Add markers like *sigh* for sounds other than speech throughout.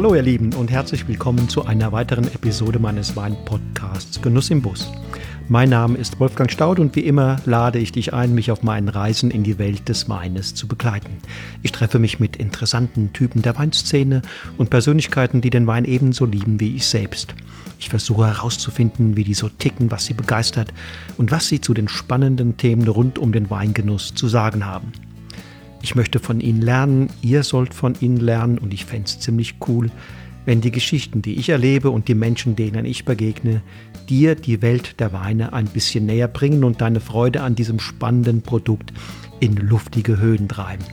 Hallo ihr Lieben und herzlich willkommen zu einer weiteren Episode meines Wein-Podcasts Genuss im Bus. Mein Name ist Wolfgang Staud und wie immer lade ich dich ein, mich auf meinen Reisen in die Welt des Weines zu begleiten. Ich treffe mich mit interessanten Typen der Weinszene und Persönlichkeiten, die den Wein ebenso lieben wie ich selbst. Ich versuche herauszufinden, wie die so ticken, was sie begeistert und was sie zu den spannenden Themen rund um den Weingenuss zu sagen haben. Ich möchte von ihnen lernen, ihr sollt von ihnen lernen und ich fände es ziemlich cool, wenn die Geschichten, die ich erlebe und die Menschen, denen ich begegne, dir die Welt der Weine ein bisschen näher bringen und deine Freude an diesem spannenden Produkt in luftige Höhen treiben.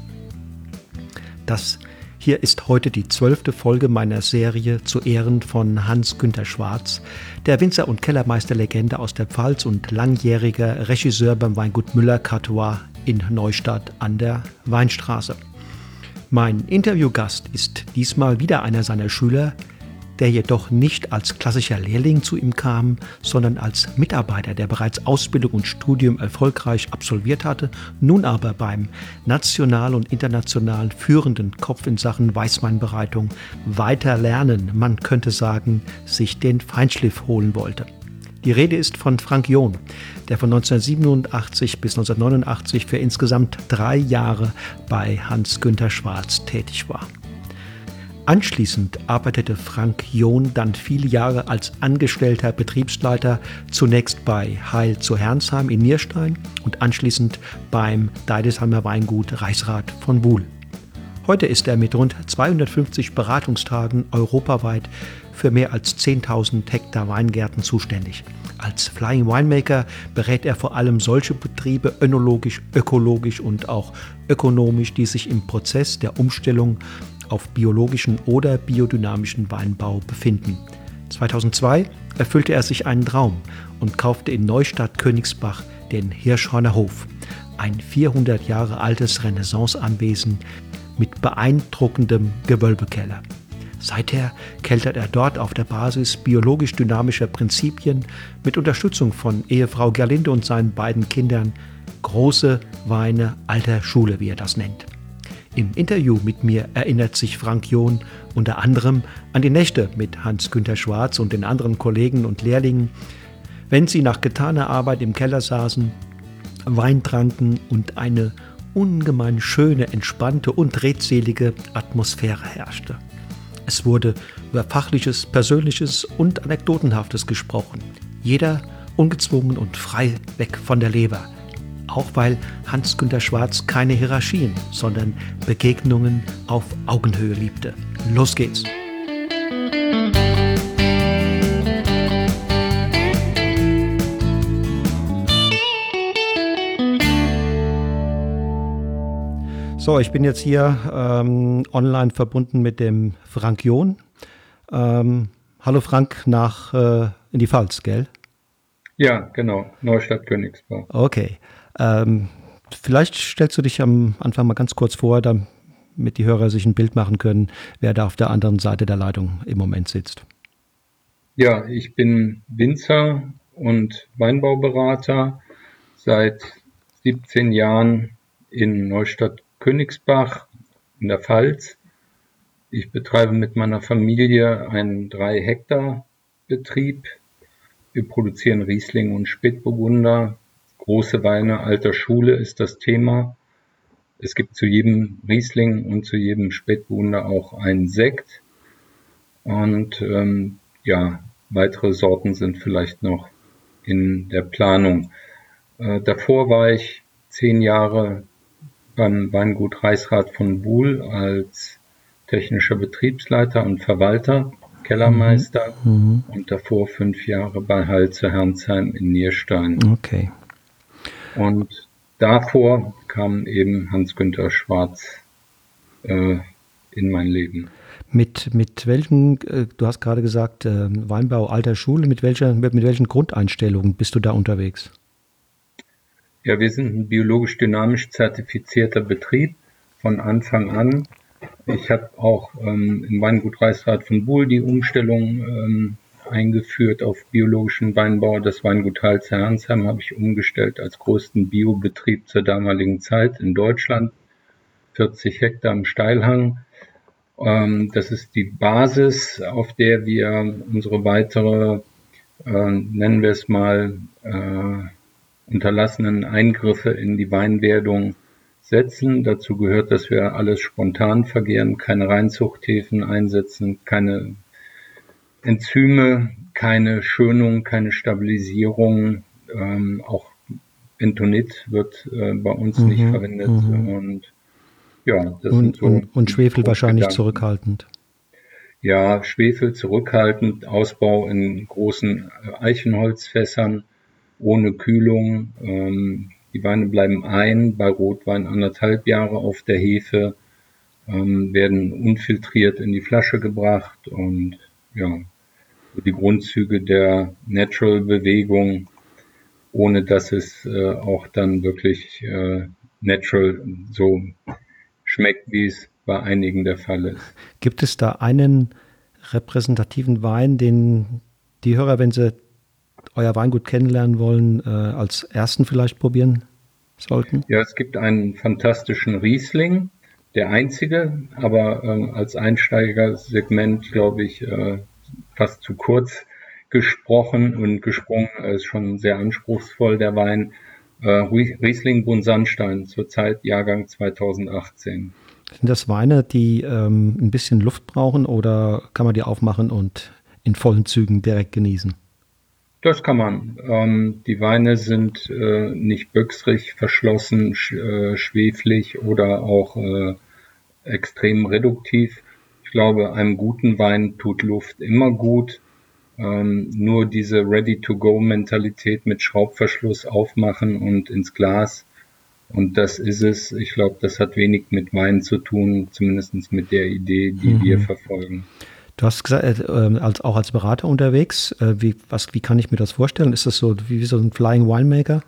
Das hier ist heute die zwölfte Folge meiner Serie zu Ehren von Hans-Günter Schwarz, der Winzer- und Kellermeisterlegende aus der Pfalz und langjähriger Regisseur beim Weingut Müller-Catois in Neustadt an der Weinstraße. Mein Interviewgast ist diesmal wieder einer seiner Schüler, der jedoch nicht als klassischer Lehrling zu ihm kam, sondern als Mitarbeiter, der bereits Ausbildung und Studium erfolgreich absolviert hatte, nun aber beim national und international führenden Kopf in Sachen Weißweinbereitung weiter lernen, man könnte sagen, sich den Feinschliff holen wollte. Die Rede ist von Frank John, der von 1987 bis 1989 für insgesamt drei Jahre bei Hans-Günther Schwarz tätig war. Anschließend arbeitete Frank John dann viele Jahre als angestellter Betriebsleiter zunächst bei Heil zu Herrnsheim in Nierstein und anschließend beim Deidesheimer Weingut Reichsrat von Buhl. Heute ist er mit rund 250 Beratungstagen europaweit für mehr als 10.000 Hektar Weingärten zuständig. Als Flying Winemaker berät er vor allem solche Betriebe önologisch, ökologisch und auch ökonomisch, die sich im Prozess der Umstellung auf biologischen oder biodynamischen Weinbau befinden. 2002 erfüllte er sich einen Traum und kaufte in Neustadt Königsbach den Hirschhorner Hof, ein 400 Jahre altes Renaissanceanwesen mit beeindruckendem Gewölbekeller. Seither keltert er dort auf der Basis biologisch dynamischer Prinzipien mit Unterstützung von Ehefrau Gerlinde und seinen beiden Kindern große Weine alter Schule, wie er das nennt. Im Interview mit mir erinnert sich Frank John unter anderem an die Nächte mit Hans-Günter Schwarz und den anderen Kollegen und Lehrlingen, wenn sie nach getaner Arbeit im Keller saßen, Wein tranken und eine ungemein schöne, entspannte und redselige Atmosphäre herrschte. Es wurde über Fachliches, Persönliches und Anekdotenhaftes gesprochen. Jeder ungezwungen und frei weg von der Leber. Auch weil Hans-Günter Schwarz keine Hierarchien, sondern Begegnungen auf Augenhöhe liebte. Los geht's! So, ich bin jetzt hier ähm, online verbunden mit dem Frank John. Ähm, hallo Frank, nach äh, in die Pfalz, gell? Ja, genau, Neustadt Königsbau. Okay. Ähm, vielleicht stellst du dich am Anfang mal ganz kurz vor, damit die Hörer sich ein Bild machen können, wer da auf der anderen Seite der Leitung im Moment sitzt. Ja, ich bin Winzer und Weinbauberater seit 17 Jahren in Neustadt Königsbach in der Pfalz. Ich betreibe mit meiner Familie einen drei Hektar Betrieb. Wir produzieren Riesling und Spätburgunder. Große Weine alter Schule ist das Thema. Es gibt zu jedem Riesling und zu jedem Spätburgunder auch einen Sekt. Und ähm, ja, weitere Sorten sind vielleicht noch in der Planung. Äh, davor war ich zehn Jahre beim Weingut Reichsrat von Buhl als technischer Betriebsleiter und Verwalter, Kellermeister mhm. mhm. und davor fünf Jahre bei Halze Herrnsheim in Nierstein. Okay. Und davor kam eben Hans-Günther Schwarz äh, in mein Leben. Mit, mit welchen, äh, du hast gerade gesagt, äh, Weinbau alter Schule, mit, welcher, mit, mit welchen Grundeinstellungen bist du da unterwegs? Ja, wir sind ein biologisch dynamisch zertifizierter Betrieb von Anfang an. Ich habe auch ähm, im Weingut Reichsrat von Buhl die Umstellung ähm, eingeführt auf biologischen Weinbau. Das Weingut Hals Herrnsheim habe ich umgestellt als größten Biobetrieb zur damaligen Zeit in Deutschland. 40 Hektar im Steilhang. Ähm, das ist die Basis, auf der wir unsere weitere, äh, nennen wir es mal, äh, unterlassenen Eingriffe in die Weinwerdung setzen. Dazu gehört, dass wir alles spontan vergehren, keine Reinzuchthäfen einsetzen, keine Enzyme, keine Schönung, keine Stabilisierung. Ähm, auch Bentonit wird äh, bei uns mhm, nicht verwendet. Mhm. Und ja, das und, so und, und Schwefel wahrscheinlich Gedanken. zurückhaltend. Ja, Schwefel zurückhaltend, Ausbau in großen äh, Eichenholzfässern ohne Kühlung. Ähm, die Weine bleiben ein, bei Rotwein anderthalb Jahre auf der Hefe, ähm, werden unfiltriert in die Flasche gebracht und ja, die Grundzüge der Natural-Bewegung, ohne dass es äh, auch dann wirklich äh, natural so schmeckt, wie es bei einigen der Fall ist. Gibt es da einen repräsentativen Wein, den die Hörer, wenn sie euer Weingut kennenlernen wollen, äh, als ersten vielleicht probieren sollten? Ja, es gibt einen fantastischen Riesling, der einzige, aber ähm, als Einsteigersegment, glaube ich, äh, fast zu kurz gesprochen und gesprungen. Er ist schon sehr anspruchsvoll, der Wein. Äh, Riesling Buntsandstein, zurzeit Jahrgang 2018. Sind das Weine, die ähm, ein bisschen Luft brauchen oder kann man die aufmachen und in vollen Zügen direkt genießen? Das kann man. Ähm, die Weine sind äh, nicht büchsrig, verschlossen, sch äh, schweflig oder auch äh, extrem reduktiv. Ich glaube, einem guten Wein tut Luft immer gut. Ähm, nur diese Ready-to-Go-Mentalität mit Schraubverschluss aufmachen und ins Glas. Und das ist es. Ich glaube, das hat wenig mit Wein zu tun, zumindest mit der Idee, die mhm. wir verfolgen. Du hast gesagt, äh, ähm, als, auch als Berater unterwegs. Äh, wie, was, wie kann ich mir das vorstellen? Ist das so wie so ein Flying Winemaker?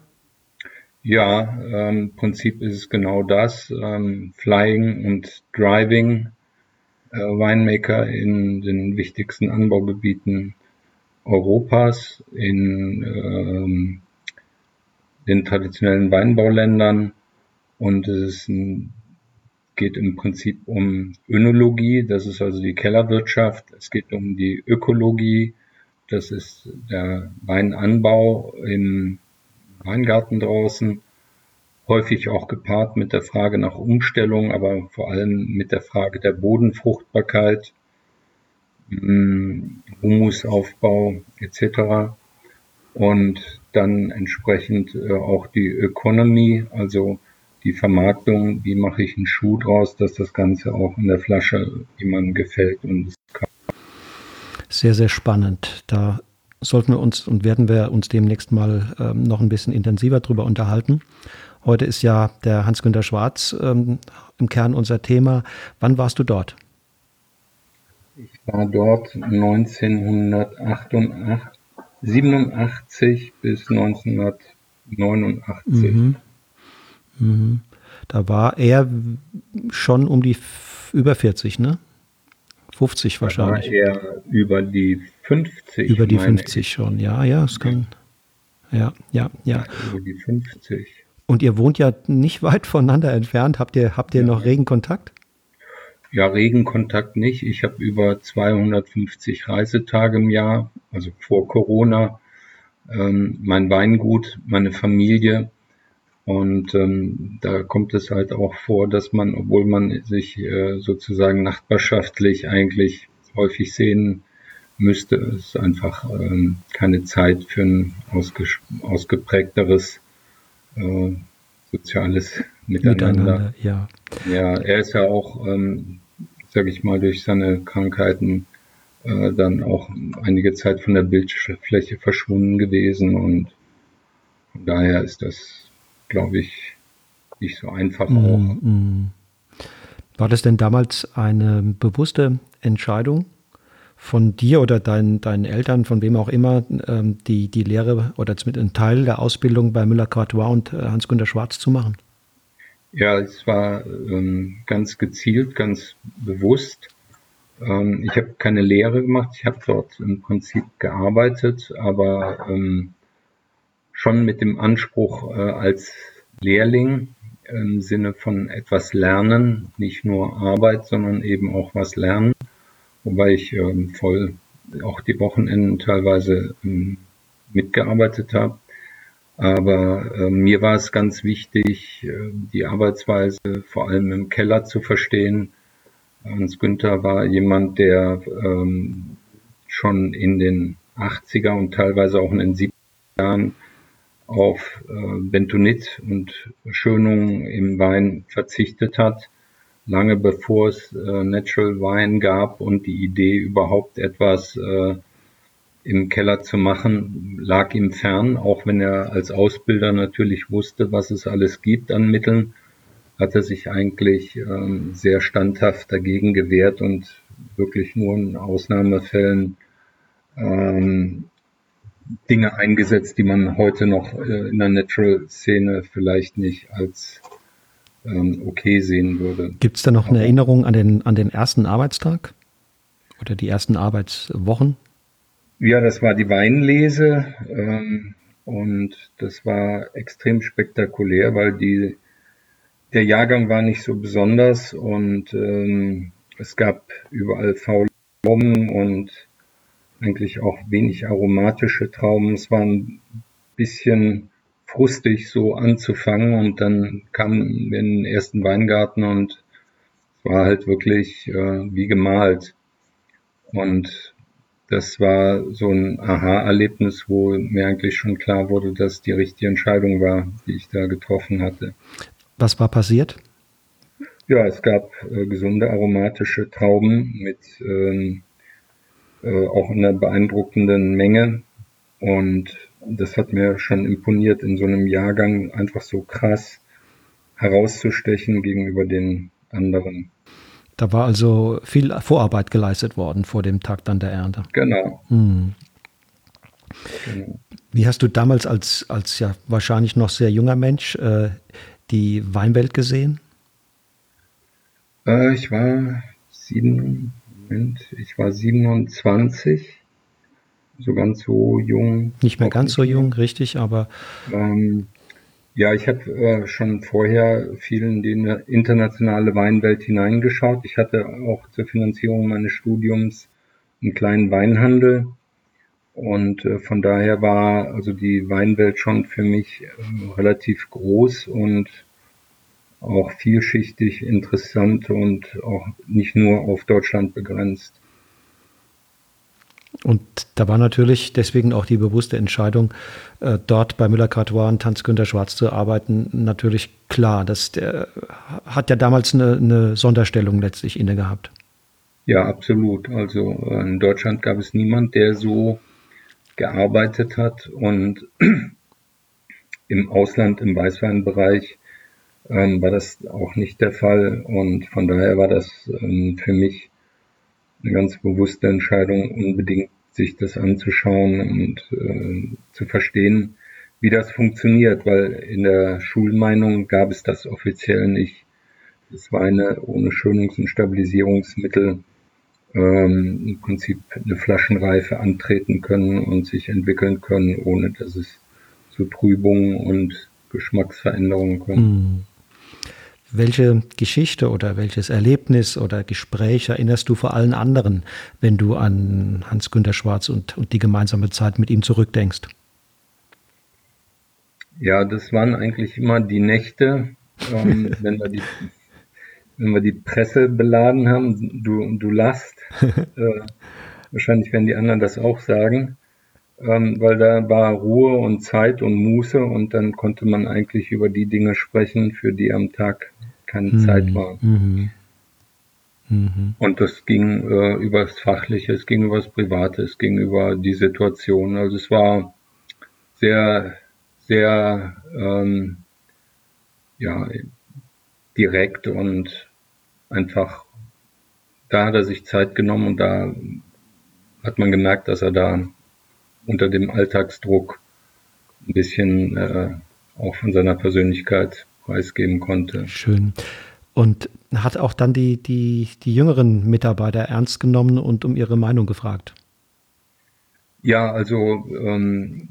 Ja, ähm, im Prinzip ist es genau das. Ähm, Flying und Driving Winemaker in den wichtigsten Anbaugebieten Europas, in ähm, den traditionellen Weinbauländern. Und es ein geht im Prinzip um Önologie, das ist also die Kellerwirtschaft. Es geht um die Ökologie, das ist der Weinanbau im Weingarten draußen. Häufig auch gepaart mit der Frage nach Umstellung, aber vor allem mit der Frage der Bodenfruchtbarkeit, hm, Humusaufbau etc. Und dann entsprechend äh, auch die Ökonomie, also die Vermarktung, wie mache ich einen Schuh draus, dass das Ganze auch in der Flasche jemandem gefällt und Sehr, sehr spannend. Da sollten wir uns und werden wir uns demnächst mal ähm, noch ein bisschen intensiver drüber unterhalten. Heute ist ja der Hans-Günter Schwarz ähm, im Kern unser Thema. Wann warst du dort? Ich war dort 1987 bis 1989. Mhm. Mhm. Da war er schon um die über 40, ne? 50 wahrscheinlich. Da war er über die 50. Über die 50 ich. schon, ja, ja, es kann. Ja, ja, ja. Über die 50. Und ihr wohnt ja nicht *laughs* weit voneinander entfernt. Habt ihr, habt ihr ja. noch regen Kontakt? Ja, regen Kontakt nicht. Ich habe über 250 Reisetage im Jahr, also vor Corona. Ähm, mein Weingut, meine Familie und ähm, da kommt es halt auch vor, dass man, obwohl man sich äh, sozusagen nachbarschaftlich eigentlich häufig sehen müsste, es einfach ähm, keine Zeit für ein ausgeprägteres äh, soziales Miteinander. Miteinander. Ja. ja, er ist ja auch, ähm, sage ich mal, durch seine Krankheiten äh, dann auch einige Zeit von der Bildfläche verschwunden gewesen und von daher ist das glaube ich, nicht so einfach mm, auch. Mm. War das denn damals eine bewusste Entscheidung von dir oder dein, deinen Eltern, von wem auch immer, ähm, die, die Lehre oder zumindest einen Teil der Ausbildung bei Müller-Cartois und äh, Hans-Günter Schwarz zu machen? Ja, es war ähm, ganz gezielt, ganz bewusst. Ähm, ich habe keine Lehre gemacht, ich habe dort im Prinzip gearbeitet, aber ähm, schon mit dem Anspruch äh, als Lehrling im Sinne von etwas lernen, nicht nur Arbeit, sondern eben auch was lernen, wobei ich ähm, voll auch die Wochenenden teilweise ähm, mitgearbeitet habe. Aber äh, mir war es ganz wichtig, äh, die Arbeitsweise vor allem im Keller zu verstehen. Hans Günther war jemand, der ähm, schon in den 80er und teilweise auch in den 70er Jahren auf äh, Bentonit und Schönung im Wein verzichtet hat, lange bevor es äh, Natural Wine gab und die Idee überhaupt etwas äh, im Keller zu machen, lag ihm fern, auch wenn er als Ausbilder natürlich wusste, was es alles gibt an Mitteln, hat er sich eigentlich ähm, sehr standhaft dagegen gewehrt und wirklich nur in Ausnahmefällen ähm, Dinge eingesetzt, die man heute noch äh, in der Natural-Szene vielleicht nicht als ähm, okay sehen würde. Gibt es da noch eine Erinnerung an den, an den ersten Arbeitstag oder die ersten Arbeitswochen? Ja, das war die Weinlese ähm, und das war extrem spektakulär, weil die, der Jahrgang war nicht so besonders und ähm, es gab überall faule Trauben und eigentlich auch wenig aromatische Trauben. Es war ein bisschen frustig so anzufangen und dann kam wir in den ersten Weingarten und es war halt wirklich äh, wie gemalt. Und das war so ein Aha-Erlebnis, wo mir eigentlich schon klar wurde, dass die richtige Entscheidung war, die ich da getroffen hatte. Was war passiert? Ja, es gab äh, gesunde aromatische Trauben mit ähm, äh, auch in einer beeindruckenden Menge und das hat mir schon imponiert, in so einem Jahrgang einfach so krass herauszustechen gegenüber den anderen. Da war also viel Vorarbeit geleistet worden vor dem Tag dann der Ernte. Genau. Hm. genau. Wie hast du damals als, als ja wahrscheinlich noch sehr junger Mensch äh, die Weinwelt gesehen? Äh, ich war sieben, Moment, ich war 27 so ganz so jung. Nicht mehr ganz so jung, richtig, aber. Ähm, ja, ich habe äh, schon vorher viel in die internationale Weinwelt hineingeschaut. Ich hatte auch zur Finanzierung meines Studiums einen kleinen Weinhandel. Und äh, von daher war also die Weinwelt schon für mich äh, relativ groß und auch vielschichtig interessant und auch nicht nur auf Deutschland begrenzt. Und da war natürlich deswegen auch die bewusste Entscheidung, äh, dort bei Müller-Cartois und Tanz Günter Schwarz zu arbeiten, natürlich klar. Das der, hat ja damals eine, eine Sonderstellung letztlich inne gehabt. Ja, absolut. Also äh, in Deutschland gab es niemand, der so gearbeitet hat und *clears throat* im Ausland, im Weißweinbereich ähm, war das auch nicht der Fall und von daher war das ähm, für mich eine ganz bewusste Entscheidung, unbedingt sich das anzuschauen und äh, zu verstehen, wie das funktioniert, weil in der Schulmeinung gab es das offiziell nicht. Es war eine ohne Schönungs- und Stabilisierungsmittel ähm, im Prinzip eine Flaschenreife antreten können und sich entwickeln können, ohne dass es zu Trübungen und Geschmacksveränderungen kommt. Welche Geschichte oder welches Erlebnis oder Gespräch erinnerst du vor allen anderen, wenn du an Hans-Günter Schwarz und, und die gemeinsame Zeit mit ihm zurückdenkst? Ja, das waren eigentlich immer die Nächte, ähm, *laughs* wenn, wir die, wenn wir die Presse beladen haben, du, du last. *laughs* Äh, wahrscheinlich werden die anderen das auch sagen, ähm, weil da war Ruhe und Zeit und Muße und dann konnte man eigentlich über die Dinge sprechen, für die am Tag keine mhm. Zeit war. Mhm. Mhm. Und das ging äh, über das Fachliche, es ging über das Private, es ging über die Situation. Also es war sehr, sehr ähm, ja, direkt und einfach, da hat er sich Zeit genommen und da hat man gemerkt, dass er da unter dem Alltagsdruck ein bisschen äh, auch von seiner Persönlichkeit preisgeben konnte. Schön. Und hat auch dann die, die, die jüngeren Mitarbeiter ernst genommen und um ihre Meinung gefragt? Ja, also ähm,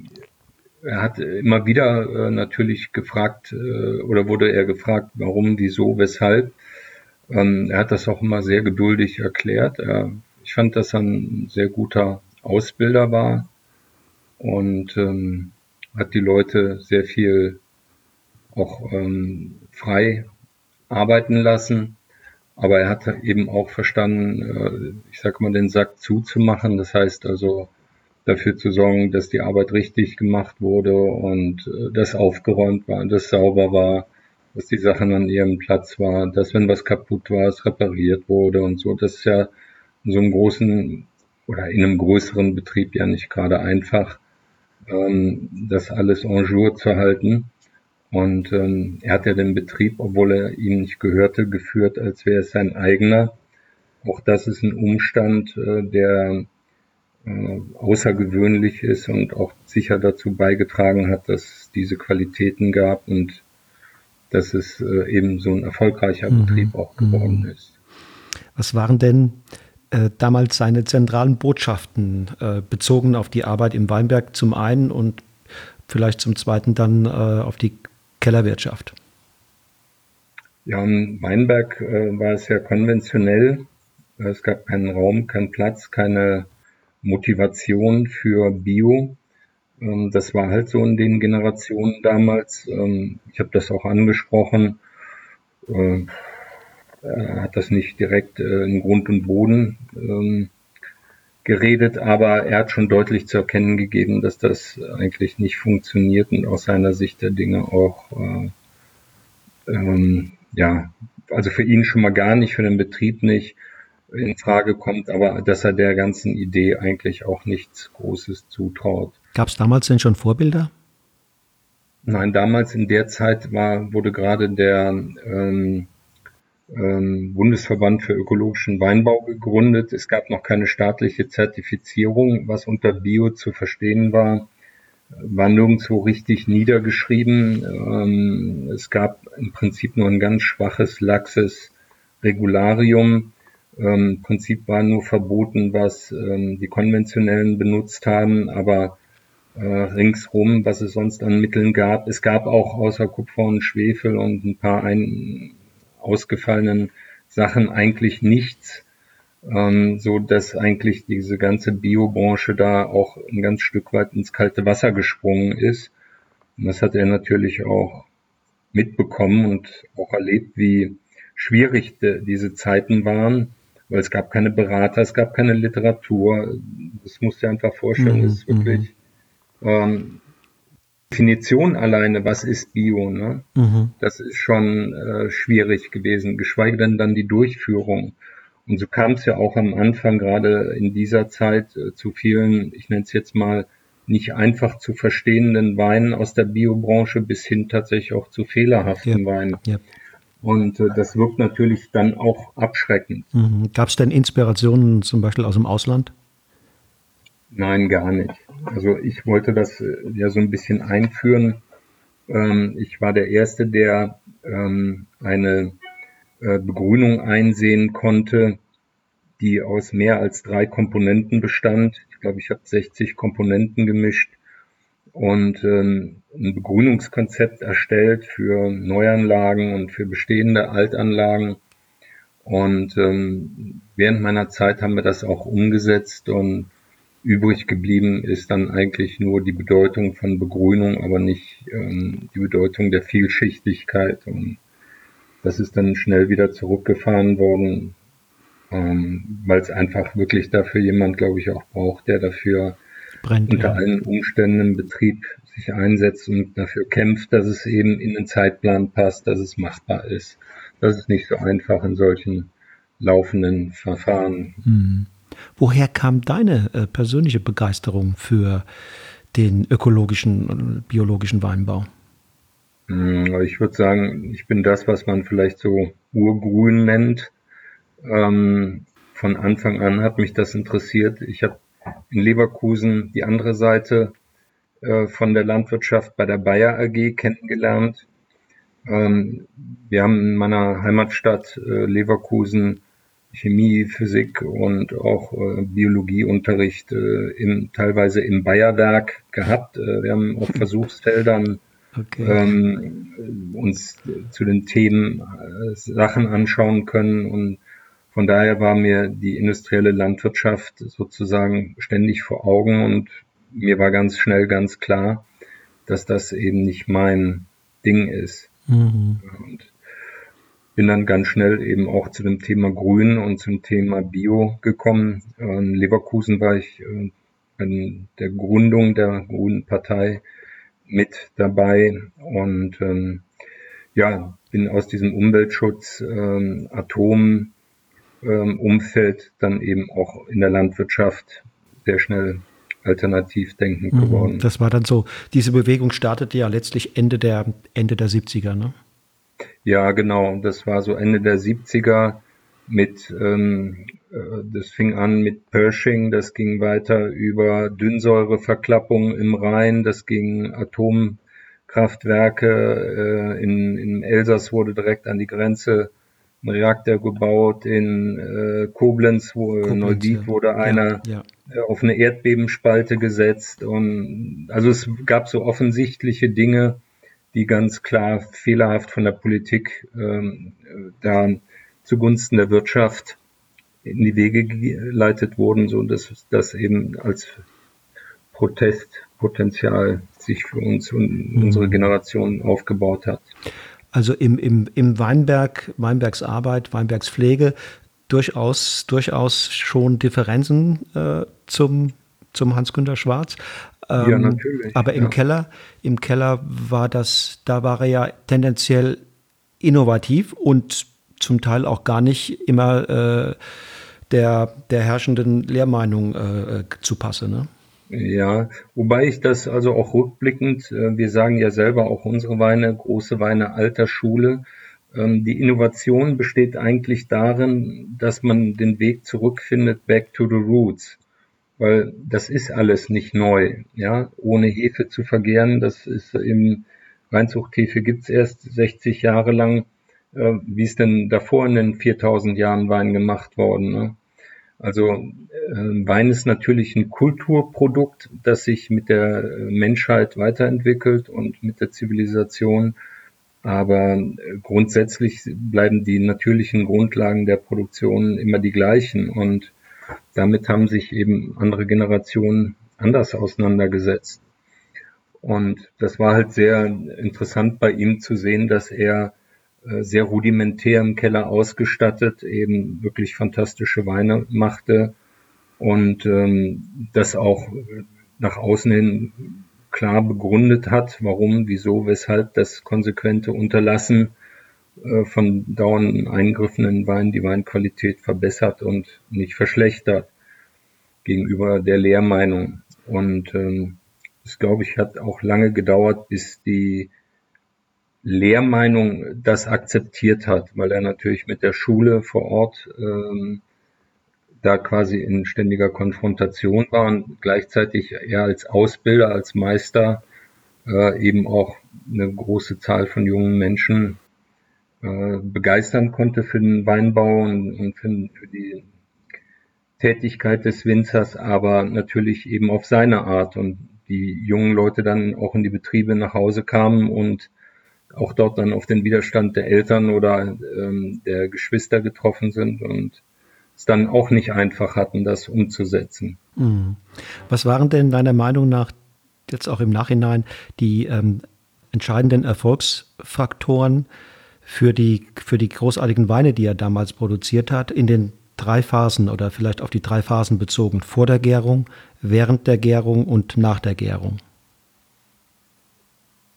er hat immer wieder äh, natürlich gefragt äh, oder wurde er gefragt, warum, wieso, weshalb. Ähm, er hat das auch immer sehr geduldig erklärt. Er, ich fand, dass er ein sehr guter Ausbilder war und ähm, hat die Leute sehr viel auch ähm, frei arbeiten lassen. Aber er hat eben auch verstanden, äh, ich sag mal, den Sack zuzumachen. Das heißt also, dafür zu sorgen, dass die Arbeit richtig gemacht wurde und äh, dass aufgeräumt war, dass sauber war, dass die Sachen an ihrem Platz waren, dass wenn was kaputt war, es repariert wurde und so. Das ist ja in so einem großen oder in einem größeren Betrieb ja nicht gerade einfach, das alles en jour zu halten. Und ähm, er hat ja den Betrieb, obwohl er ihm nicht gehörte, geführt, als wäre es sein eigener. Auch das ist ein Umstand, äh, der äh, außergewöhnlich ist und auch sicher dazu beigetragen hat, dass es diese Qualitäten gab und dass es äh, eben so ein erfolgreicher mhm. Betrieb auch geworden mhm. ist. Was waren denn äh, damals seine zentralen Botschaften äh, bezogen auf die Arbeit im Weinberg zum einen und vielleicht zum zweiten dann äh, auf die Kellerwirtschaft? Ja, im Weinberg äh, war es ja konventionell. Es gab keinen Raum, keinen Platz, keine Motivation für Bio. Ähm, das war halt so in den Generationen damals. Ähm, ich habe das auch angesprochen. Äh, er hat das nicht direkt äh, in Grund und Boden ähm, geredet, aber er hat schon deutlich zu erkennen gegeben, dass das eigentlich nicht funktioniert und aus seiner Sicht der Dinge auch, äh, ähm, ja, also für ihn schon mal gar nicht, für den Betrieb nicht in Frage kommt, aber dass er der ganzen Idee eigentlich auch nichts Großes zutraut. Gab es damals denn schon Vorbilder? Nein, damals in der Zeit war, wurde gerade der ähm, ähm, Bundesverband für ökologischen Weinbau gegründet. Es gab noch keine staatliche Zertifizierung, was unter Bio zu verstehen war, war nirgendwo richtig niedergeschrieben. Ähm, es gab im Prinzip nur ein ganz schwaches, laxes Regularium, ähm, Im Prinzip war nur verboten, was ähm, die konventionellen benutzt haben, aber äh, ringsrum, was es sonst an Mitteln gab. Es gab auch außer Kupfer und Schwefel und ein paar ein, ausgefallenen Sachen eigentlich nichts, ähm, so dass eigentlich diese ganze Biobranche da auch ein ganz Stück weit ins kalte Wasser gesprungen ist. Und das hat er natürlich auch mitbekommen und auch erlebt, wie schwierig diese Zeiten waren weil es gab keine Berater, es gab keine Literatur. Das musst du dir einfach vorstellen, mhm. das ist wirklich mhm. ähm, Definition alleine, was ist Bio, ne? Mhm. Das ist schon äh, schwierig gewesen, geschweige denn dann die Durchführung. Und so kam es ja auch am Anfang, gerade in dieser Zeit, äh, zu vielen, ich nenne es jetzt mal, nicht einfach zu verstehenden Weinen aus der Biobranche bis hin tatsächlich auch zu fehlerhaften ja. Weinen. Ja. Und äh, das wirkt natürlich dann auch abschreckend. Mhm. Gab es denn Inspirationen zum Beispiel aus dem Ausland? Nein, gar nicht. Also ich wollte das äh, ja so ein bisschen einführen. Ähm, ich war der Erste, der ähm, eine äh, Begrünung einsehen konnte, die aus mehr als drei Komponenten bestand. Ich glaube, ich habe 60 Komponenten gemischt und ähm, ein Begrünungskonzept erstellt für Neuanlagen und für bestehende Altanlagen. Und während meiner Zeit haben wir das auch umgesetzt und übrig geblieben ist dann eigentlich nur die Bedeutung von Begrünung, aber nicht ähm, die Bedeutung der Vielschichtigkeit. Und das ist dann schnell wieder zurückgefahren worden, ähm, weil es einfach wirklich dafür jemand, glaube ich, auch braucht, der dafür Brennt, unter ja. allen Umständen im Betrieb sich einsetzt und dafür kämpft, dass es eben in den Zeitplan passt, dass es machbar ist. Das ist nicht so einfach in solchen laufenden Verfahren. Mhm. Woher kam deine äh, persönliche Begeisterung für den ökologischen und biologischen Weinbau? Hm, ich würde sagen, ich bin das, was man vielleicht so urgrün nennt. Ähm, von Anfang an hat mich das interessiert. Ich habe in Leverkusen die andere Seite äh, von der Landwirtschaft bei der Bayer AG kennengelernt. Ähm, wir haben in meiner Heimatstadt äh, Leverkusen Chemie, Physik und auch äh, Biologieunterricht äh, im, teilweise im Bayerwerk gehabt. Äh, wir haben auf *laughs* Versuchsfeldern okay. ähm, uns zu den Themen äh, Sachen anschauen können und von daher war mir die industrielle Landwirtschaft sozusagen ständig vor Augen und mir war ganz schnell ganz klar, dass das eben nicht mein Ding ist. Mhm. Und bin dann ganz schnell eben auch zu dem Thema Grün und zum Thema Bio gekommen. In Leverkusen war ich äh, bei der Gründung der Grünen Partei mit dabei und ähm, ja, bin aus diesem Umweltschutz, ähm, Atom, ähm, Umfeld dann eben auch in der Landwirtschaft sehr schnell alternativ denkend mhm, geworden. Das war dann so, diese Bewegung startete ja letztlich Ende der, Ende der 70er, ne? Ja, genau. Das war so Ende der 70er mit, ähm, äh, das fing an mit Pershing, das ging weiter über Dünnsäureverklappung im Rhein, das ging Atomkraftwerke, äh, in, in Elsass wurde direkt an die Grenze ein Reaktor gebaut, in äh, Koblenz, wo Koblenz, Neuwied ja. wurde einer ja, ja. Äh, auf eine Erdbebenspalte gesetzt und also es gab so offensichtliche Dinge, die ganz klar fehlerhaft von der Politik ähm, da zugunsten der Wirtschaft in die Wege geleitet wurden, so dass das eben als Protestpotenzial sich für uns und mhm. unsere Generation aufgebaut hat. Also im, im, im Weinberg, Weinbergs Arbeit, Weinbergs Pflege durchaus, durchaus schon Differenzen äh, zum, zum Hans-Günter Schwarz. Ähm, ja, natürlich. Aber im ja. Keller, im Keller war das, da war er ja tendenziell innovativ und zum Teil auch gar nicht immer äh, der, der herrschenden Lehrmeinung äh, zu passe. Ne? Ja, wobei ich das also auch rückblickend, äh, wir sagen ja selber auch unsere Weine, große Weine alter Schule. Ähm, die Innovation besteht eigentlich darin, dass man den Weg zurückfindet, back to the roots weil das ist alles nicht neu. Ja, ohne Hefe zu vergären, das ist im Reinzuchthefe gibt's erst 60 Jahre lang. Äh, wie ist denn davor in den 4000 Jahren Wein gemacht worden? Ne? Also äh, Wein ist natürlich ein Kulturprodukt, das sich mit der Menschheit weiterentwickelt und mit der Zivilisation. Aber äh, grundsätzlich bleiben die natürlichen Grundlagen der Produktion immer die gleichen. Und damit haben sich eben andere Generationen anders auseinandergesetzt. Und das war halt sehr interessant bei ihm zu sehen, dass er äh, sehr rudimentär im Keller ausgestattet eben wirklich fantastische Weine machte und ähm, das auch nach außen hin klar begründet hat, warum, wieso, weshalb das konsequente Unterlassen von dauernden Eingriffen in Wein die Weinqualität verbessert und nicht verschlechtert gegenüber der Lehrmeinung. Und ähm, das, glaube ich, hat auch lange gedauert, bis die Lehrmeinung das akzeptiert hat, weil er natürlich mit der Schule vor Ort ähm, da quasi in ständiger Konfrontation war und gleichzeitig er als Ausbilder, als Meister äh, eben auch eine große Zahl von jungen Menschen äh, begeistern konnte für den Weinbau und, und für, für, die Tätigkeit des Winzers, aber natürlich eben auf seine Art und die jungen Leute dann auch in die Betriebe nach Hause kamen und auch dort dann auf den Widerstand der Eltern oder ähm, der Geschwister getroffen sind und es dann auch nicht einfach hatten, das umzusetzen. Mhm. Was waren denn deiner Meinung nach jetzt auch im Nachhinein die ähm, entscheidenden Erfolgsfaktoren für die, für die großartigen Weine, die er damals produziert hat, in den drei Phasen oder vielleicht auf die drei Phasen bezogen. Vor der Gärung, während der Gärung und nach der Gärung.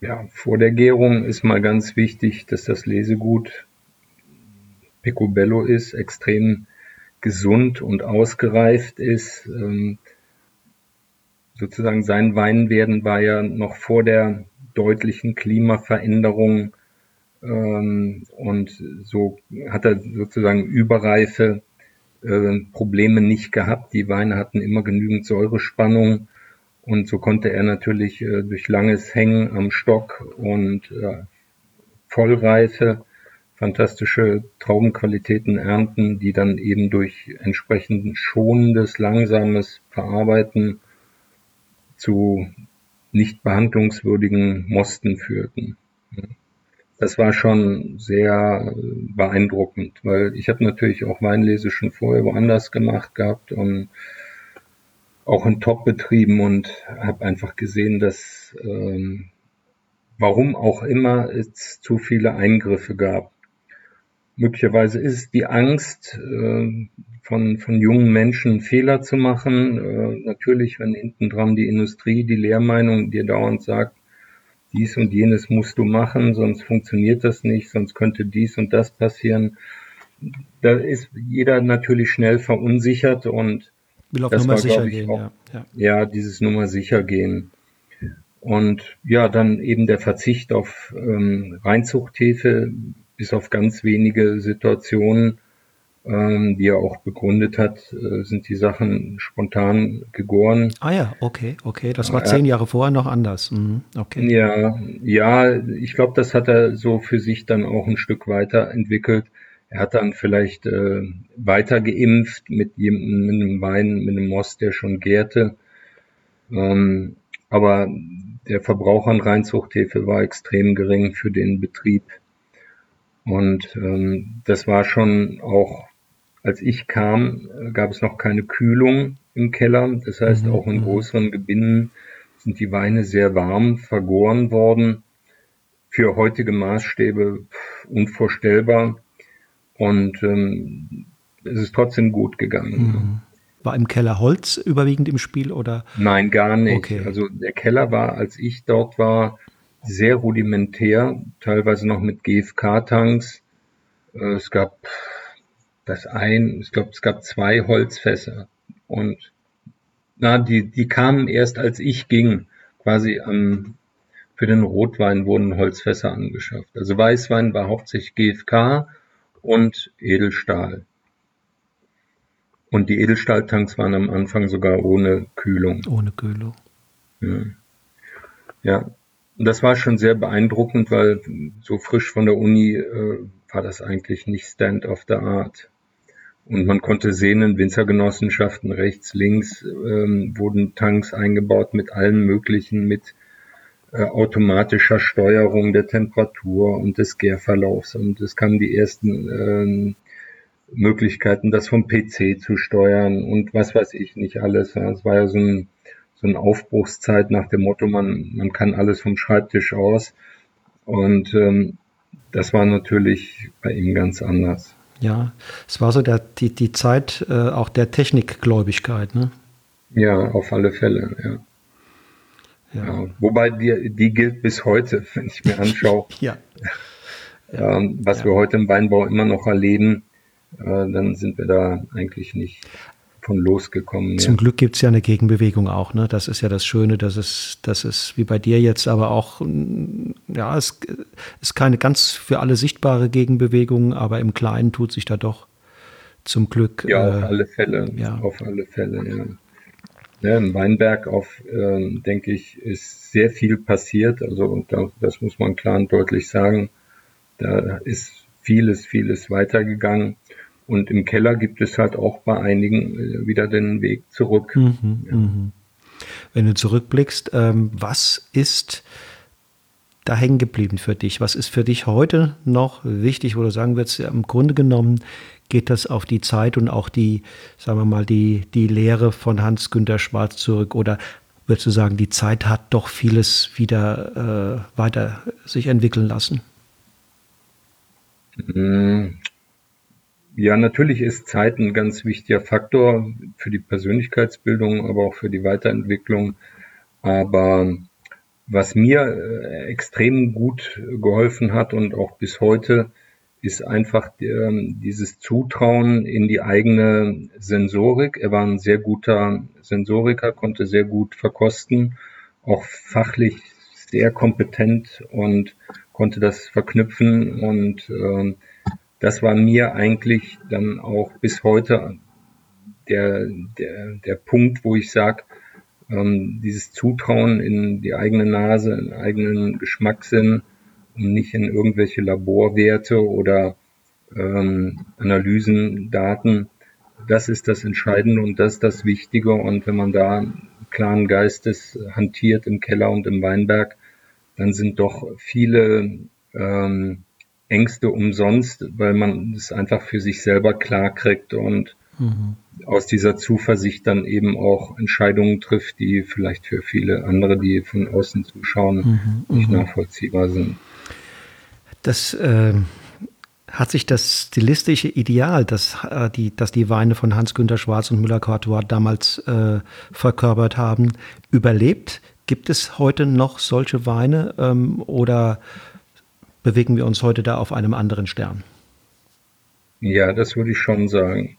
Ja, vor der Gärung ist mal ganz wichtig, dass das Lesegut Picobello ist, extrem gesund und ausgereift ist. Ähm, sozusagen sein Weinwerden war ja noch vor der deutlichen Klimaveränderung und so hat er sozusagen überreife äh, Probleme nicht gehabt. Die Weine hatten immer genügend Säurespannung und so konnte er natürlich äh, durch langes Hängen am Stock und äh, Vollreife fantastische Traubenqualitäten ernten, die dann eben durch entsprechend schonendes, langsames Verarbeiten zu nicht behandlungswürdigen Mosten führten. Das war schon sehr beeindruckend, weil ich habe natürlich auch Weinlese schon vorher woanders gemacht gehabt und auch in Top-Betrieben und habe einfach gesehen, dass ähm, warum auch immer es zu viele Eingriffe gab. Möglicherweise ist die Angst äh, von, von jungen Menschen Fehler zu machen. Äh, natürlich, wenn hinten dran die Industrie, die Lehrmeinung dir dauernd sagt, dies und jenes musst du machen, sonst funktioniert das nicht, sonst könnte dies und das passieren. Da ist jeder natürlich schnell verunsichert und Will auf das Nummer war, sicher gehen, auch, ja, ja. ja, dieses Nummer sicher gehen. Und ja, dann eben der Verzicht auf ähm, Reinzuchthefe bis auf ganz wenige Situationen, ähm, die er auch begründet hat, äh, sind die Sachen spontan gegoren. Ah ja, okay, okay. Das war zehn Jahre vorher noch anders. Mhm, okay. Ja, ja, ich glaube, das hat er so für sich dann auch ein Stück weiterentwickelt. Er hat dann vielleicht äh, weiter geimpft mit, jemandem, mit einem Wein, mit einem Most, der schon gärte. Ähm, aber der Verbrauch an Reinzuchthefe war extrem gering für den Betrieb. Und ähm, das war schon auch, als ich kam, gab es noch keine Kühlung im Keller. Das heißt, mhm. auch in mhm. größeren Gebinden sind die Weine sehr warm vergoren worden. Für heutige Maßstäbe unvorstellbar. Und ähm, es ist trotzdem gut gegangen. Mhm. War im Keller Holz überwiegend im Spiel oder? Nein, gar nicht. Okay. Also der Keller war, als ich dort war, sehr rudimentär, teilweise noch mit GFK-Tanks. Äh, es gab das ein, ich glaube, es gab zwei Holzfässer und na, die, die kamen erst als ich ging, quasi am, für den Rotwein wurden Holzfässer angeschafft. Also Weißwein war hauptsächlich GFK und Edelstahl. Und die Edelstahltanks waren am Anfang sogar ohne Kühlung. Ohne Kühlung. Ja. ja. das war schon sehr beeindruckend, weil so frisch von der Uni äh, war das eigentlich nicht Stand of the Art. Und man konnte sehen, in Winzergenossenschaften rechts, links ähm, wurden Tanks eingebaut mit allen möglichen, mit äh, automatischer Steuerung der Temperatur und des Gärverlaufs. Und es kamen die ersten ähm, Möglichkeiten, das vom PC zu steuern und was weiß ich nicht alles. Es war ja so, ein, so eine Aufbruchszeit nach dem Motto, man, man kann alles vom Schreibtisch aus. Und ähm, das war natürlich bei ihm ganz anders. Ja, es war so der, die, die Zeit äh, auch der Technikgläubigkeit, ne? Ja, auf alle Fälle, ja. Ja. ja. wobei die, die gilt bis heute, *laughs* wenn ich mir anschaue, *laughs* ja. ähm, was wir heute im Weinbau immer noch erleben äh, dann sind wir da eigentlich nicht von losgekommen. Zum Glück gibt es ja eine Gegenbewegung auch. Ne? Das ist ja das Schöne, dass es, dass es wie bei dir jetzt aber auch, mm, ja, es ist keine ganz für alle sichtbare Gegenbewegung, aber im Kleinen tut sich da doch zum Glück. Ja, äh, auf alle Fälle. Ja. Auf alle Fälle, ja. ja Im Weinberg auf, äh, denke ich, ist sehr viel passiert. Also, und da, das muss man klar und deutlich sagen. Da ist vieles, vieles weitergegangen. Und im Keller gibt es halt auch bei einigen äh, wieder den Weg zurück. Mhm, ja. Mhm. Wenn du zurückblickst, ähm, was ist da hängen geblieben für dich? Was ist für dich heute noch wichtig, wo du sagen würdest, ja, im Grunde genommen geht das auf die Zeit und auch die, sagen wir mal, die, die Lehre von Hans-Günter Schwarz zurück? Oder würdest du sagen, die Zeit hat doch vieles wieder äh, weiter sich entwickeln lassen? Ja, natürlich ist Zeit ein ganz wichtiger Faktor für die Persönlichkeitsbildung, aber auch für die Weiterentwicklung. Aber was mir äh, extrem gut geholfen hat und auch bis heute, ist einfach ähm, dieses Zutrauen in die eigene Sensorik. Er war ein sehr guter Sensoriker, konnte sehr gut verkosten, auch fachlich sehr kompetent und konnte das verknüpfen und ähm, das war mir eigentlich dann auch bis heute der, der, der Punkt, wo ich sage, ähm, dieses Zutrauen in die eigene Nase, in eigenen Geschmackssinn und nicht in irgendwelche Laborwerte oder ähm, Analysen, Daten. Das ist das Entscheidende und das ist das Wichtige. Und wenn man da klaren Geistes hantiert im Keller und im Weinberg, dann sind doch viele ähm, Ängste umsonst, weil man es einfach für sich selber klar kriegt und mhm. aus dieser Zuversicht dann eben auch Entscheidungen trifft, die vielleicht für viele andere, die von außen zuschauen, mhm. nicht mhm. nachvollziehbar sind. Das äh, hat sich das stilistische Ideal, das, äh, die, das die Weine von Hans-Günter Schwarz und Müller-Courtois damals äh, verkörpert haben, überlebt? Gibt es heute noch solche Weine ähm, oder bewegen wir uns heute da auf einem anderen Stern? Ja, das würde ich schon sagen.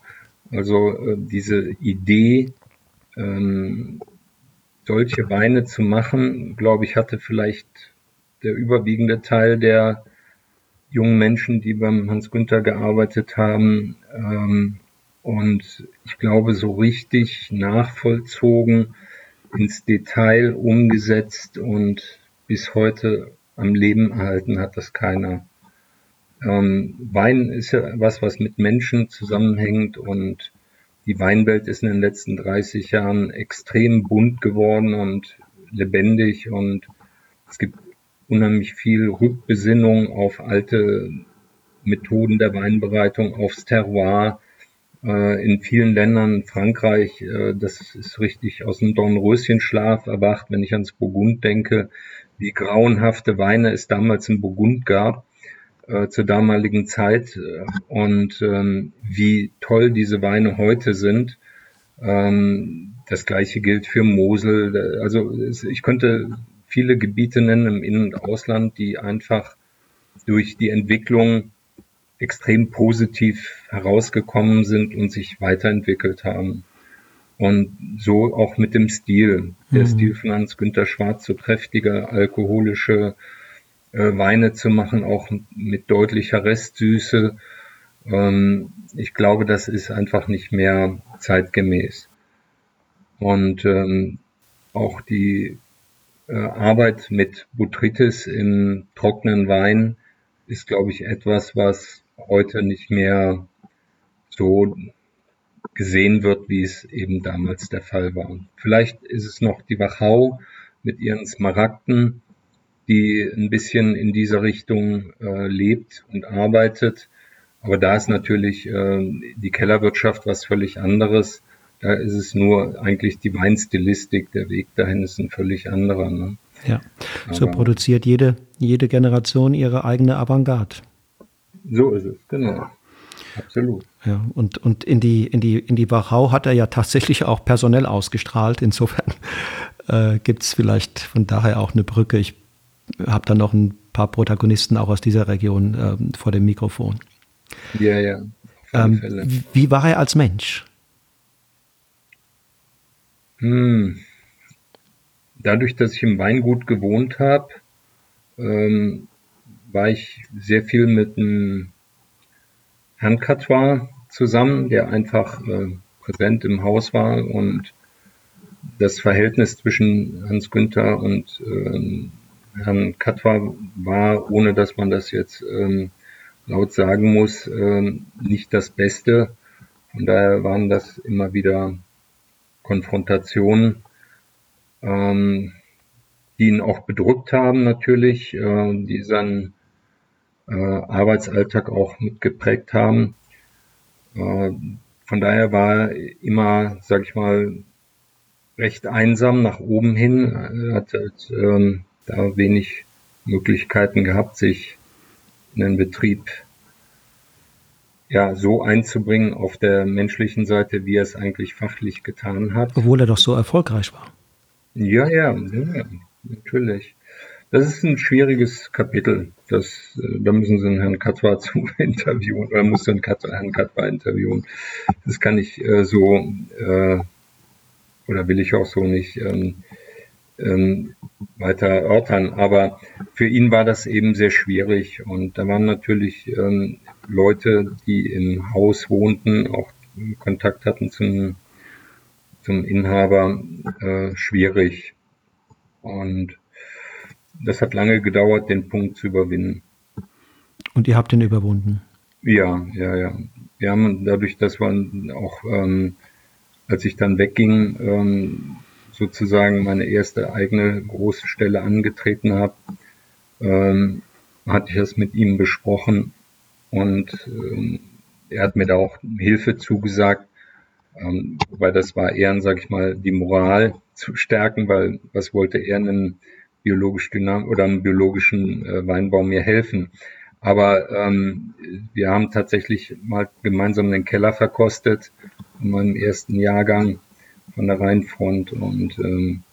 Also äh, diese Idee, ähm, solche Weine zu machen, glaube ich, hatte vielleicht der überwiegende Teil der jungen Menschen, die beim Hans Günther gearbeitet haben. Ähm, und ich glaube, so richtig nachvollzogen, ins Detail umgesetzt und bis heute am Leben erhalten hat das keiner. Ähm, Wein ist ja was, was mit Menschen zusammenhängt und die Weinwelt ist in den letzten 30 Jahren extrem bunt geworden und lebendig und es gibt unheimlich viel Rückbesinnung auf alte Methoden der Weinbereitung, aufs Terroir. Äh, in vielen Ländern, Frankreich, äh, das ist richtig aus dem Dornröschenschlaf erwacht, wenn ich ans Burgund denke, wie grauenhafte Weine es damals in Burgund gab äh, zur damaligen Zeit und ähm, wie toll diese Weine heute sind. Ähm, das gleiche gilt für Mosel. Also ich könnte viele Gebiete nennen im In- und Ausland, die einfach durch die Entwicklung extrem positiv herausgekommen sind und sich weiterentwickelt haben. Und so auch mit dem Stil. Der mhm. Stil von Hans-Günther Schwarz, so kräftige alkoholische äh, Weine zu machen, auch mit deutlicher Restsüße. Ähm, ich glaube, das ist einfach nicht mehr zeitgemäß. Und ähm, auch die äh, Arbeit mit Botrytis im trockenen Wein ist, glaube ich, etwas, was heute nicht mehr so gesehen wird, wie es eben damals der Fall war. Vielleicht ist es noch die Wachau mit ihren Smaragden, die ein bisschen in dieser Richtung äh, lebt und arbeitet. Aber da ist natürlich äh, die Kellerwirtschaft was völlig anderes. Da ist es nur eigentlich die Weinstilistik. Der Weg dahin ist ein völlig anderer. Ne? Ja, so Aber produziert jede, jede Generation ihre eigene Avantgarde. So ist es, genau. Absolut. Ja, und, und in die, in die, in die Wachau hat er ja tatsächlich auch personell ausgestrahlt. Insofern *laughs* äh, gibt es vielleicht von daher auch eine Brücke. Ich habe da noch ein paar Protagonisten auch aus dieser Region äh, vor dem Mikrofon. Ja, ja. Ähm, wie war er als Mensch? Hm. Dadurch, dass ich im Weingut gewohnt habe, ähm, war ich sehr viel mit einem Herrn Catois zusammen, der einfach äh, präsent im Haus war und das Verhältnis zwischen Hans Günther und ähm, Herrn Catois war, ohne dass man das jetzt ähm, laut sagen muss, ähm, nicht das Beste. Von daher waren das immer wieder Konfrontationen, ähm, die ihn auch bedrückt haben natürlich, äh, die seinen äh, Arbeitsalltag auch mitgeprägt haben. Äh, von daher war er immer, sag ich mal, recht einsam nach oben hin. Er hat halt, ähm, da wenig Möglichkeiten gehabt, sich in den Betrieb ja, so einzubringen auf der menschlichen Seite, wie er es eigentlich fachlich getan hat. Obwohl er doch so erfolgreich war. Ja, ja, ja natürlich. Das ist ein schwieriges Kapitel. Das, äh, da müssen Sie einen Herrn Katwa *laughs* zu interviewen oder muss den Herrn Katwa interviewen. Das kann ich äh, so äh, oder will ich auch so nicht ähm, ähm, weiter erörtern. Aber für ihn war das eben sehr schwierig und da waren natürlich ähm, Leute, die im Haus wohnten, auch Kontakt hatten zum, zum Inhaber, äh, schwierig. Und das hat lange gedauert, den Punkt zu überwinden. Und ihr habt ihn überwunden? Ja, ja, ja. Wir haben dadurch, dass wir auch, ähm, als ich dann wegging, ähm, sozusagen meine erste eigene große Stelle angetreten habe, ähm, hatte ich das mit ihm besprochen und ähm, er hat mir da auch Hilfe zugesagt, ähm, weil das war eher, sag ich mal, die Moral zu stärken, weil was wollte er einen biologisch dynam oder einem biologischen äh, Weinbau mir helfen? Aber ähm, wir haben tatsächlich mal gemeinsam den Keller verkostet in meinem ersten Jahrgang von der Rheinfront und ähm,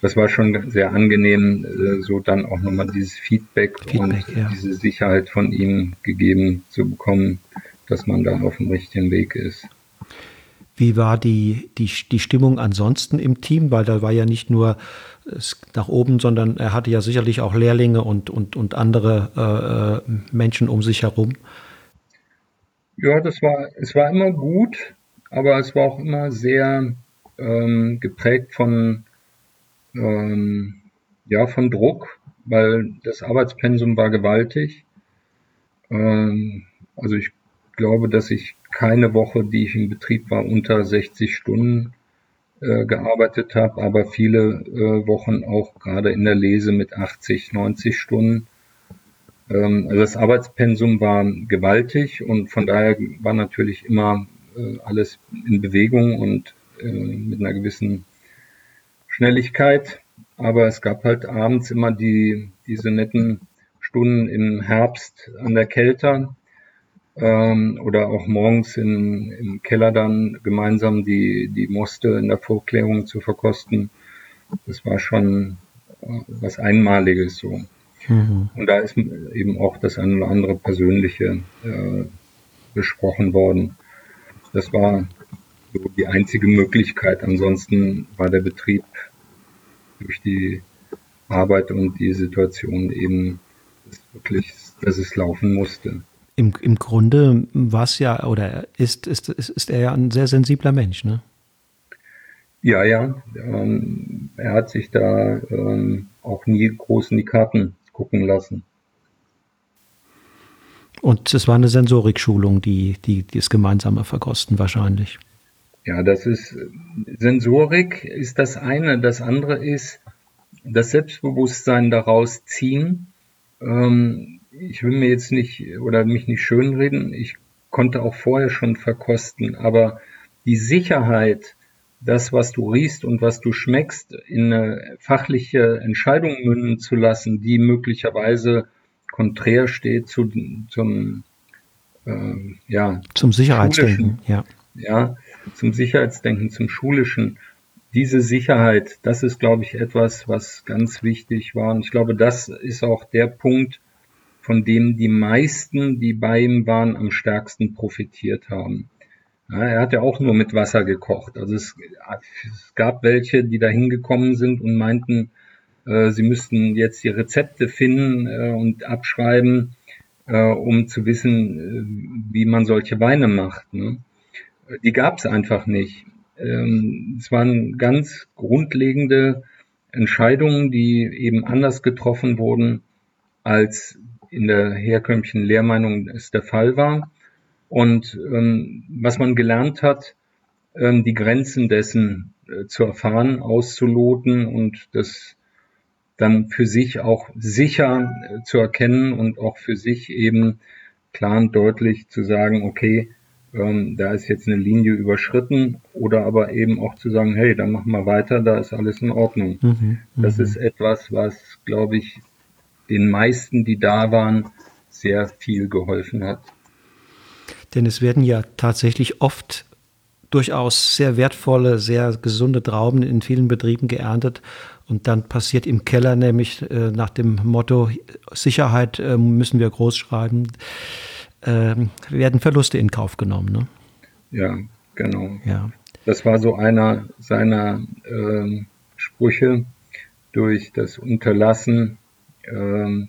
das war schon sehr angenehm, äh, so dann auch nochmal dieses Feedback, Feedback und ja. diese Sicherheit von ihm gegeben zu bekommen, dass man da auf dem richtigen Weg ist. Wie war die, die, die Stimmung ansonsten im Team? Weil da war ja nicht nur nach oben, sondern er hatte ja sicherlich auch Lehrlinge und, und, und andere äh, Menschen um sich herum. Ja, das war, es war immer gut, aber es war auch immer sehr ähm, geprägt von, ähm, ja, von Druck, weil das Arbeitspensum war gewaltig. Ähm, also ich glaube, dass ich keine Woche, die ich im Betrieb war, unter 60 Stunden äh, gearbeitet habe, aber viele äh, Wochen auch gerade in der Lese mit 80, 90 Stunden. Ähm, also das Arbeitspensum war gewaltig und von daher war natürlich immer äh, alles in Bewegung und äh, mit einer gewissen Schnelligkeit. Aber es gab halt abends immer die, diese netten Stunden im Herbst an der Kälte, ähm, oder auch morgens in, im Keller dann gemeinsam die, die Moste in der Vorklärung zu verkosten. Das war schon äh, was Einmaliges so. Mhm. Und da ist eben auch das eine oder andere Persönliche äh, besprochen worden. Das war so die einzige Möglichkeit. Ansonsten war der Betrieb durch die Arbeit und die Situation eben wirklich, dass es laufen musste im, im Grunde war es ja oder ist, ist, ist, ist er ja ein sehr sensibler Mensch, ne? Ja, ja. Ähm, er hat sich da ähm, auch nie groß in die Karten gucken lassen. Und es war eine Sensorikschulung, die, die, die das gemeinsame Verkosten wahrscheinlich. Ja, das ist Sensorik ist das eine. Das andere ist das Selbstbewusstsein daraus ziehen. Ähm, ich will mir jetzt nicht oder mich nicht schönreden, ich konnte auch vorher schon verkosten, aber die Sicherheit, das, was du riechst und was du schmeckst, in eine fachliche Entscheidung münden zu lassen, die möglicherweise konträr steht zu, zum, äh, ja, zum Sicherheitsdenken, ja. Ja, zum Sicherheitsdenken, zum schulischen. Diese Sicherheit, das ist, glaube ich, etwas, was ganz wichtig war. Und ich glaube, das ist auch der Punkt, von dem die meisten, die bei ihm waren, am stärksten profitiert haben. Ja, er hat ja auch nur mit Wasser gekocht. Also es, es gab welche, die da hingekommen sind und meinten, äh, sie müssten jetzt die Rezepte finden äh, und abschreiben, äh, um zu wissen, äh, wie man solche Weine macht. Ne? Die gab es einfach nicht. Ähm, es waren ganz grundlegende Entscheidungen, die eben anders getroffen wurden, als in der herkömmlichen Lehrmeinung es der Fall war. Und ähm, was man gelernt hat, ähm, die Grenzen dessen äh, zu erfahren, auszuloten und das dann für sich auch sicher äh, zu erkennen und auch für sich eben klar und deutlich zu sagen, okay, ähm, da ist jetzt eine Linie überschritten oder aber eben auch zu sagen, hey, dann machen wir weiter, da ist alles in Ordnung. Mhm, das mhm. ist etwas, was, glaube ich, den meisten, die da waren, sehr viel geholfen hat. Denn es werden ja tatsächlich oft durchaus sehr wertvolle, sehr gesunde Trauben in vielen Betrieben geerntet. Und dann passiert im Keller nämlich äh, nach dem Motto Sicherheit äh, müssen wir groß schreiben, äh, werden Verluste in Kauf genommen. Ne? Ja, genau. Ja. Das war so einer seiner ähm, Sprüche durch das Unterlassen ähm,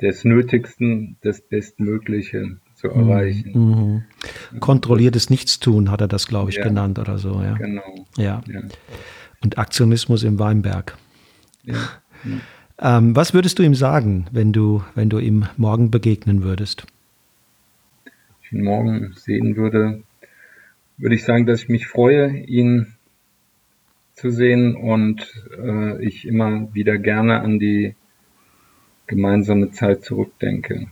des Nötigsten, das Bestmögliche zu mhm. erreichen. Mhm. Kontrolliertes Nichtstun hat er das, glaube ich, ja. genannt oder so. Ja. Genau. Ja. ja. Und Aktionismus im Weinberg. Ja. *laughs* Ähm, was würdest du ihm sagen, wenn du, wenn du ihm morgen begegnen würdest? ich ihn morgen sehen würde, würde ich sagen, dass ich mich freue, ihn zu sehen und äh, ich immer wieder gerne an die gemeinsame Zeit zurückdenke.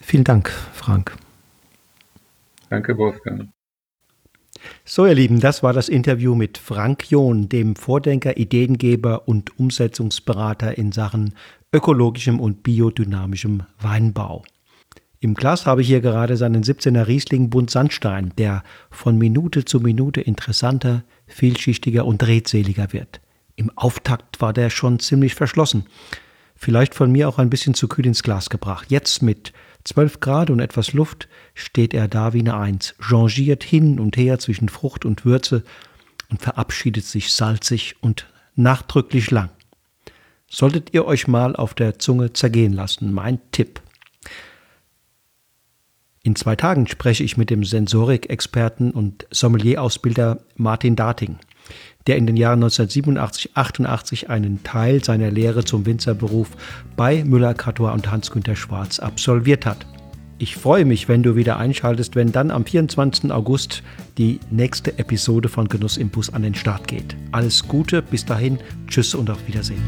Vielen Dank, Frank. Danke, Wolfgang. So, ihr Lieben, das war das Interview mit Frank John, dem Vordenker, Ideengeber und Umsetzungsberater in Sachen ökologischem und biodynamischem Weinbau. Im Glas habe ich hier gerade seinen 17er Riesling Bund Sandstein, der von Minute zu Minute interessanter, vielschichtiger und redseliger wird. Im Auftakt war der schon ziemlich verschlossen. Vielleicht von mir auch ein bisschen zu kühl ins Glas gebracht. Jetzt mit 12 Grad und etwas Luft steht er da wie eine Eins, changiert hin und her zwischen Frucht und Würze und verabschiedet sich salzig und nachdrücklich lang. Solltet ihr euch mal auf der Zunge zergehen lassen, mein Tipp. In zwei Tagen spreche ich mit dem Sensorik-Experten und Sommelier-Ausbilder Martin Dating, der in den Jahren 1987-88 einen Teil seiner Lehre zum Winzerberuf bei Müller, Cator und Hans-Günter Schwarz absolviert hat. Ich freue mich, wenn du wieder einschaltest, wenn dann am 24. August die nächste Episode von Genuss im Bus an den Start geht. Alles Gute, bis dahin, tschüss und auf Wiedersehen.